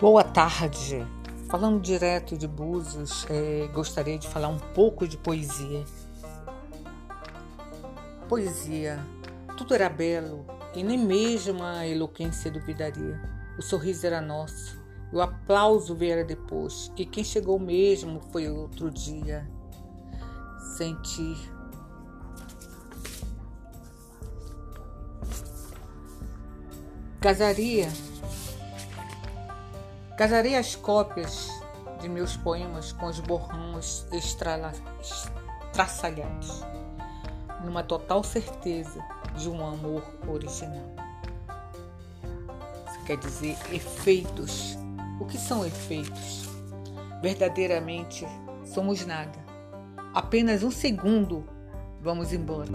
Boa tarde. Falando direto de Búzios, é, gostaria de falar um pouco de poesia. Poesia. Tudo era belo e nem mesmo a eloquência duvidaria. O sorriso era nosso e o aplauso viera depois. E quem chegou mesmo foi outro dia. Sentir. Casaria Casarei as cópias de meus poemas com os borrões estraçalhados, numa total certeza de um amor original. Isso quer dizer efeitos. O que são efeitos? Verdadeiramente somos nada. Apenas um segundo vamos embora.